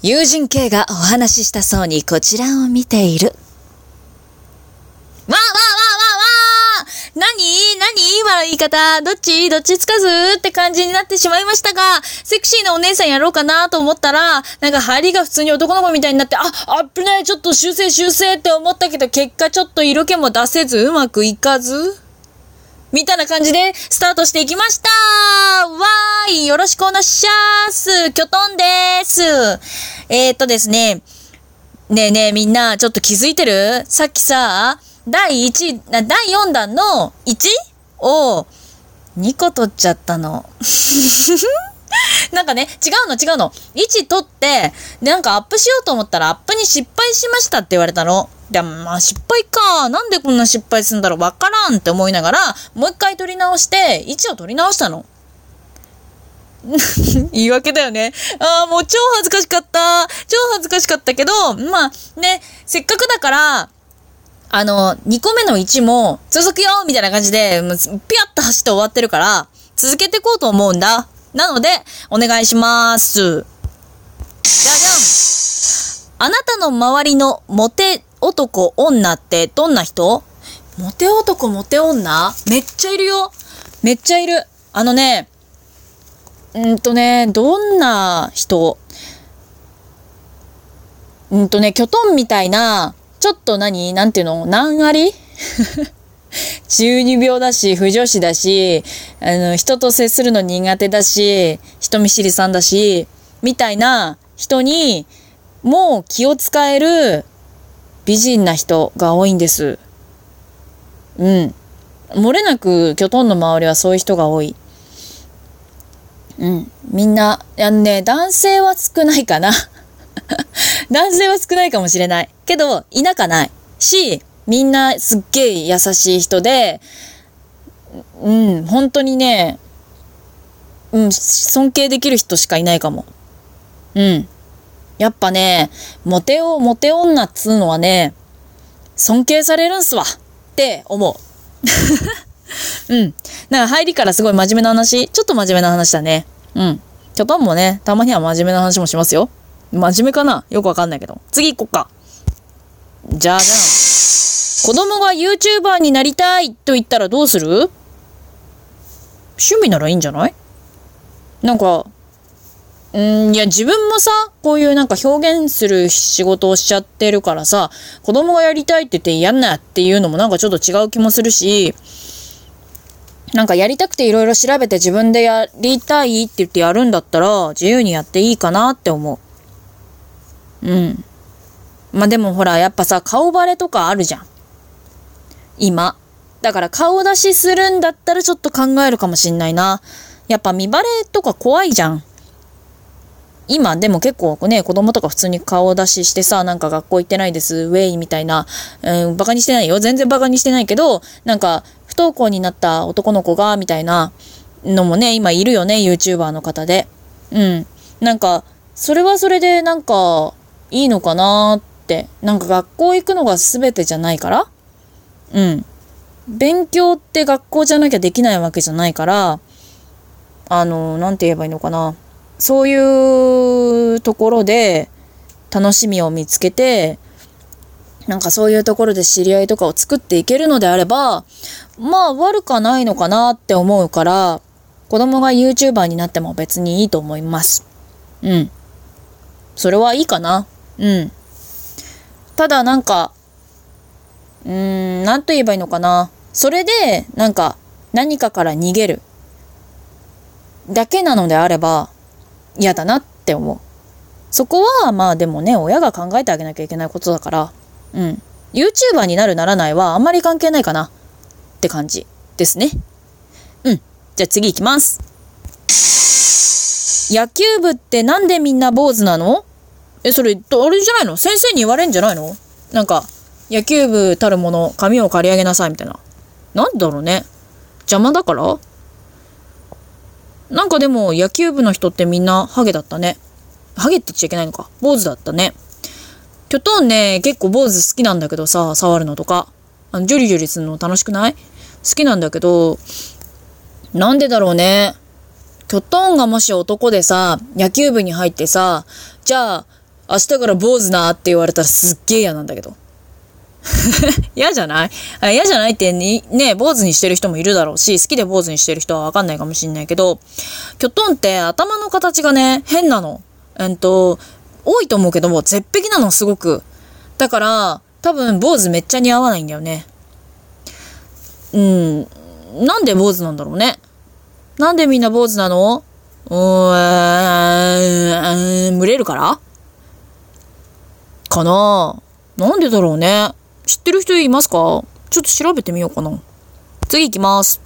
友人 K がお話ししたそうにこちらを見ている。わーわーわーわーわー。何？何？今の言い方。どっち？どっちつかずって感じになってしまいましたが、セクシーなお姉さんやろうかなと思ったら、なんか入りが普通に男の子みたいになって、あ、あっぶねちょっと修正修正って思ったけど、結果ちょっと色気も出せずうまくいかず。みたいな感じでスタートしていきましたわーいよろしくお願いしゃーすきょとんでーすえー、っとですね、ねえねえみんなちょっと気づいてる？さっきさ、第1、第4弾の 1? を2個取っちゃったの。なんかね、違うの違うの。1取って、で、なんかアップしようと思ったらアップに失敗しましたって言われたの。でもまあ失敗か。なんでこんな失敗するんだろうわからんって思いながら、もう一回取り直して、位置を取り直したの。言い訳だよね。ああ、もう超恥ずかしかった。超恥ずかしかったけど、まあね、せっかくだから、あの、2個目の1も続くよみたいな感じで、ピャッと走って終わってるから、続けていこうと思うんだ。なので、お願いします。じゃじゃんあなたの周りのモテ男、女ってどんな人？モテ男、モテ女？めっちゃいるよ。めっちゃいる。あのね、うんとね、どんな人？うんとね、キョトンみたいな、ちょっと何？なんていうの？何あり？中二病だし、不女子だし、あの、人と接するの苦手だし、人見知りさんだし、みたいな人に、もう気を使える美人な人が多いんです。うん。漏れなく、キョトンの周りはそういう人が多い。うん。みんな、いやね、男性は少ないかな。男性は少ないかもしれない。けど、いなかない。し、みんなすっげえ優しい人で、うん、本当にね、うん、尊敬できる人しかいないかも。うん。やっぱね、モテを、モテ女っつうのはね、尊敬されるんすわって思う。うん。なんか入りからすごい真面目な話、ちょっと真面目な話だね。うん。キョトンもね、たまには真面目な話もしますよ。真面目かな？よくわかんないけど。次行こっか。じゃじゃん。子供が YouTuber になりたいと言ったらどうする？趣味ならいいんじゃない？なんか、うん、いや、自分もさ、こういうなんか表現する仕事をしちゃってるからさ、子供がやりたいって言ってやんなっていうのもなんかちょっと違う気もするし、なんかやりたくていろいろ調べて自分でやりたいって言ってやるんだったら、自由にやっていいかなって思う。うん。まあ、でもほら、やっぱさ、顔バレとかあるじゃん。今。だから顔出しするんだったらちょっと考えるかもしんないな。やっぱ見バレとか怖いじゃん。今でも結構ね、子供とか普通に顔出ししてさ、なんか学校行ってないです、ウェイみたいな、うん、バカにしてないよ。全然バカにしてないけど、なんか不登校になった男の子が、みたいなのもね、今いるよね、YouTuber の方で。うん。なんか、それはそれでなんか、いいのかなーって。なんか学校行くのが全てじゃないからうん。勉強って学校じゃなきゃできないわけじゃないから、あの、なんて言えばいいのかな。そういうところで楽しみを見つけて、なんかそういうところで知り合いとかを作っていけるのであれば、まあ悪かないのかなって思うから、子供が YouTuber になっても別にいいと思います。うん。それはいいかな。うん。ただなんか、うーん、なんと言えばいいのかな。それで、なんか、何かから逃げる。だけなのであれば、嫌だなって思う。そこは、まあでもね、親が考えてあげなきゃいけないことだから、うん。YouTuber になるならないはあんまり関係ないかなって感じですね。うん。じゃあ次行きます。野球部ってなんでみんな坊主なの？え、それ、あれじゃないの？先生に言われんじゃないの？なんか、野球部たるもの、髪を刈り上げなさいみたいな。なんだろうね。邪魔だから？なんかでも野球部の人ってみんなハゲだったね。ハゲって言っちゃいけないのか。坊主だったね。キョトンね、結構坊主好きなんだけどさ、触るのとか。あの、ジュリジュリするの楽しくない？好きなんだけど、なんでだろうね。キョトンがもし男でさ、野球部に入ってさ、じゃあ、明日から坊主なって言われたらすっげえ嫌なんだけど。嫌じゃない？嫌じゃないってね、坊主にしてる人もいるだろうし、好きで坊主にしてる人はわかんないかもしんないけど、キョトンって頭の形がね、変なの。えっと、多いと思うけども、絶壁なの、すごく。だから、多分、坊主めっちゃ似合わないんだよね。うん。なんで坊主なんだろうね？なんでみんな坊主なの？うーん、群れるからかななんでだろうね。知ってる人いますか？ちょっと調べてみようかな。次行きます。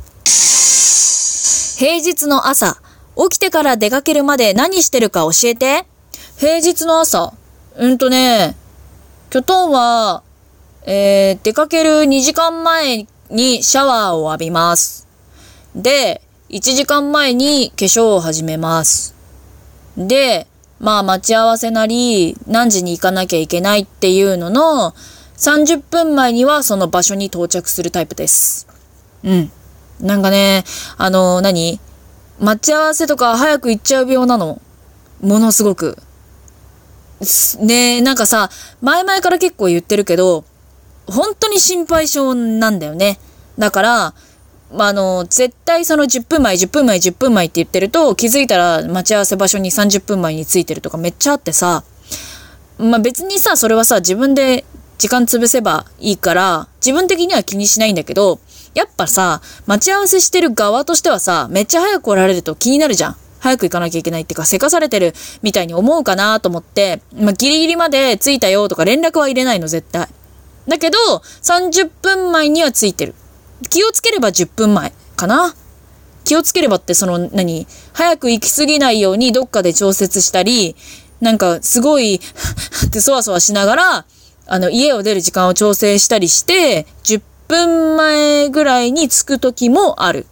平日の朝、起きてから出かけるまで何してるか教えて。平日の朝。うんとね、キョトンは、えー、出かける2時間前にシャワーを浴びます。で、1時間前に化粧を始めます。で、まあ待ち合わせなり、何時に行かなきゃいけないっていうのの、30分前にはその場所に到着するタイプです。うん。なんかね、あの、何？待ち合わせとか早く行っちゃう病なの。ものすごく。ねなんかさ、前々から結構言ってるけど、本当に心配性なんだよね。だから、まあ、の、絶対その10分前、10分前、10分前って言ってると、気づいたら待ち合わせ場所に30分前に着いてるとかめっちゃあってさ、まあ、別にさ、それはさ、自分で時間潰せばいいから、自分的には気にしないんだけど、やっぱさ、待ち合わせしてる側としてはさ、めっちゃ早く来られると気になるじゃん。早く行かなきゃいけないってか、せかされてるみたいに思うかなと思って、まあ、ギリギリまで着いたよとか連絡は入れないの、絶対。だけど、30分前には着いてる。気をつければ10分前かな。気をつければってその何早く行き過ぎないようにどっかで調節したり、なんかすごい ってそわそわしながら、あの家を出る時間を調整したりして、10分前ぐらいに着く時もある。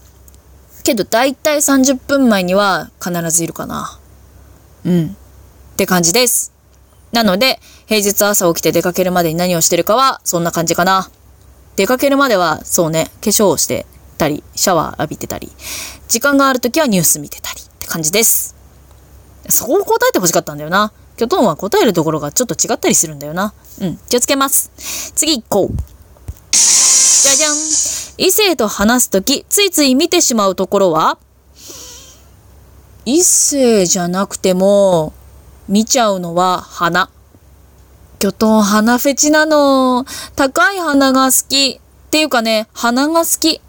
けどだいたい30分前には必ずいるかな。うん。って感じです。なので、平日朝起きて出かけるまでに何をしてるかは、そんな感じかな。出かけるまでは、そうね、化粧をしてたり、シャワー浴びてたり、時間がある時はニュース見てたりって感じです。そこを答えて欲しかったんだよな。キョトンは答えるところがちょっと違ったりするんだよな。うん、気をつけます。次行こう。じゃじゃん。異性と話すとき、ついつい見てしまうところは？異性じゃなくても、見ちゃうのは花。キョトン花フェチなの。高い花が好き。っていうかね、花が好き。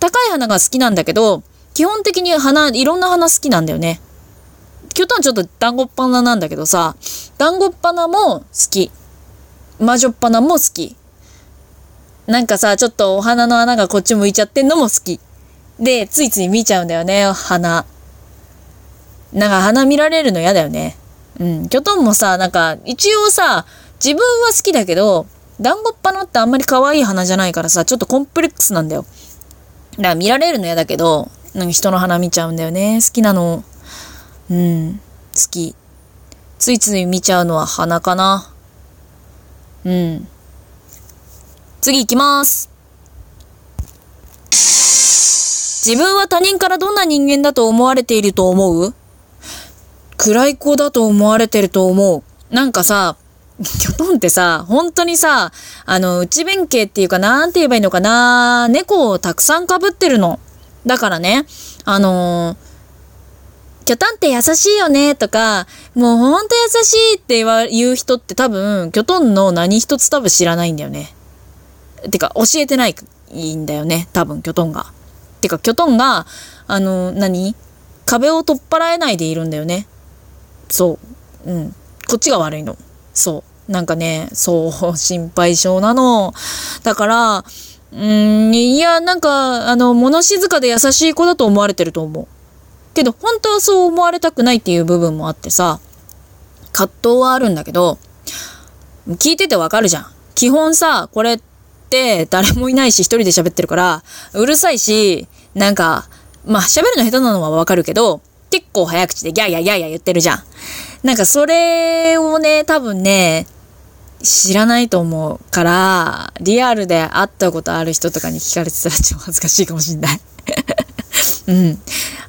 高い花が好きなんだけど、基本的に花、いろんな花好きなんだよね。キョトンちょっと団子っ花なんだけどさ、団子っ花も好き。魔女っ花も好き。なんかさ、ちょっとお花の穴がこっち向いちゃってんのも好き。で、ついつい見ちゃうんだよね、花。なんか花見られるの嫌だよね。うん。キョトンもさ、なんか、一応さ、自分は好きだけど、団子っ花ってあんまり可愛い花じゃないからさ、ちょっとコンプレックスなんだよ。だから見られるの嫌だけど、なんか人の花見ちゃうんだよね。好きなの。うん。好き。ついつい見ちゃうのは花かな。うん。次行きます。自分は他人からどんな人間だと思われていると思う？暗い子だと思われてると思う。なんかさ、キョトンってさ、本当にさ、あの、内弁慶っていうか、なんて言えばいいのかな、猫をたくさん被ってるの。だからね、あのー、キョトンって優しいよね、とか、もうほんと優しいって言う人って多分、キョトンの何一つ多分知らないんだよね。てか、教えてないんだよね、多分、キョトンが。てか、キョトンが、あの、何？壁を取っ払えないでいるんだよね。そう。うん。こっちが悪いの。そう。なんかね、そう、心配性なの。だから、うん、いや、なんか、あの、物静かで優しい子だと思われてると思う。けど、本当はそう思われたくないっていう部分もあってさ、葛藤はあるんだけど、聞いててわかるじゃん。基本さ、これって誰もいないし一人で喋ってるから、うるさいし、なんか、まあ喋るの下手なのはわかるけど、結構早口でギャーギャーギャーギャー言ってるじゃん。なんかそれをね、多分ね、知らないと思うから、リアルで会ったことある人とかに聞かれてたら超恥ずかしいかもしんない。うん。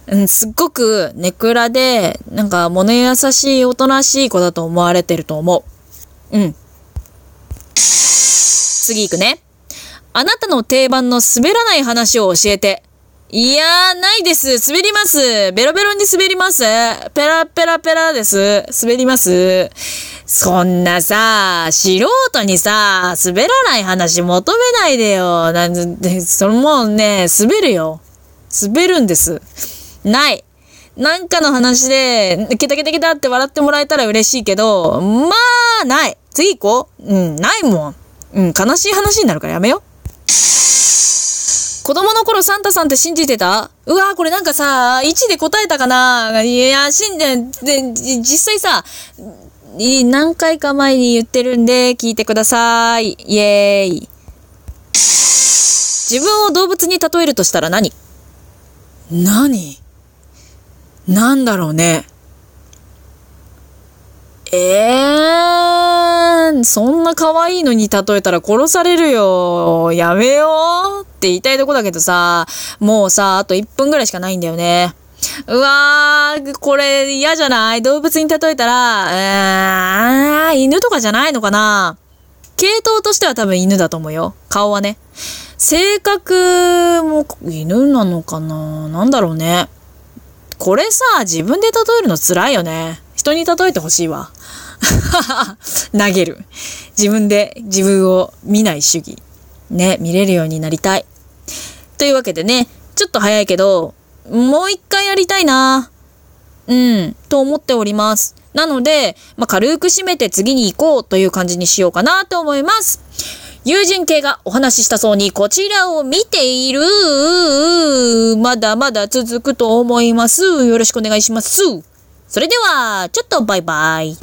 うん、すっごくネクラで、なんか物優しい、おとなしい子だと思われてると思う。うん。次行くね。あなたの定番の滑らない話を教えて。いやー、ないです。滑ります。ベロベロに滑ります。ペラペラペラです。滑ります。そんなさ、素人にさ、滑らない話求めないでよ。なんで、それもうね、滑るよ。滑るんです。ない。なんかの話で、ケタケタケタって笑ってもらえたら嬉しいけど、まあ、ない。次行こう。うん、ないもん。うん、悲しい話になるからやめよ。子供の頃サンタさんって信じてた？うわーこれなんかさ、1で答えたかな？いや、信じ、で、実際さ、何回か前に言ってるんで聞いてください。イエーイ。自分を動物に例えるとしたら何？何？なんだろうね。ええー、そんな可愛いのに例えたら殺されるよ。やめようって言いたいとこだけどさ、もうさ、あと1分ぐらいしかないんだよね。うわー、これ嫌じゃない？動物に例えたら、えー、犬とかじゃないのかな？系統としては多分犬だと思うよ。顔はね。性格も犬なのかな？なんだろうね。これさ、自分で例えるの辛いよね。人に例えてほしいわ。投げる。自分で自分を見ない主義。ね、見れるようになりたい。というわけでね、ちょっと早いけど、もう一回やりたいな。うん、と思っております。なので、まあ、軽く締めて次に行こうという感じにしようかなと思います。友人系がお話ししたそうにこちらを見ている。まだまだ続くと思います。よろしくお願いします。それでは、ちょっとバイバイ。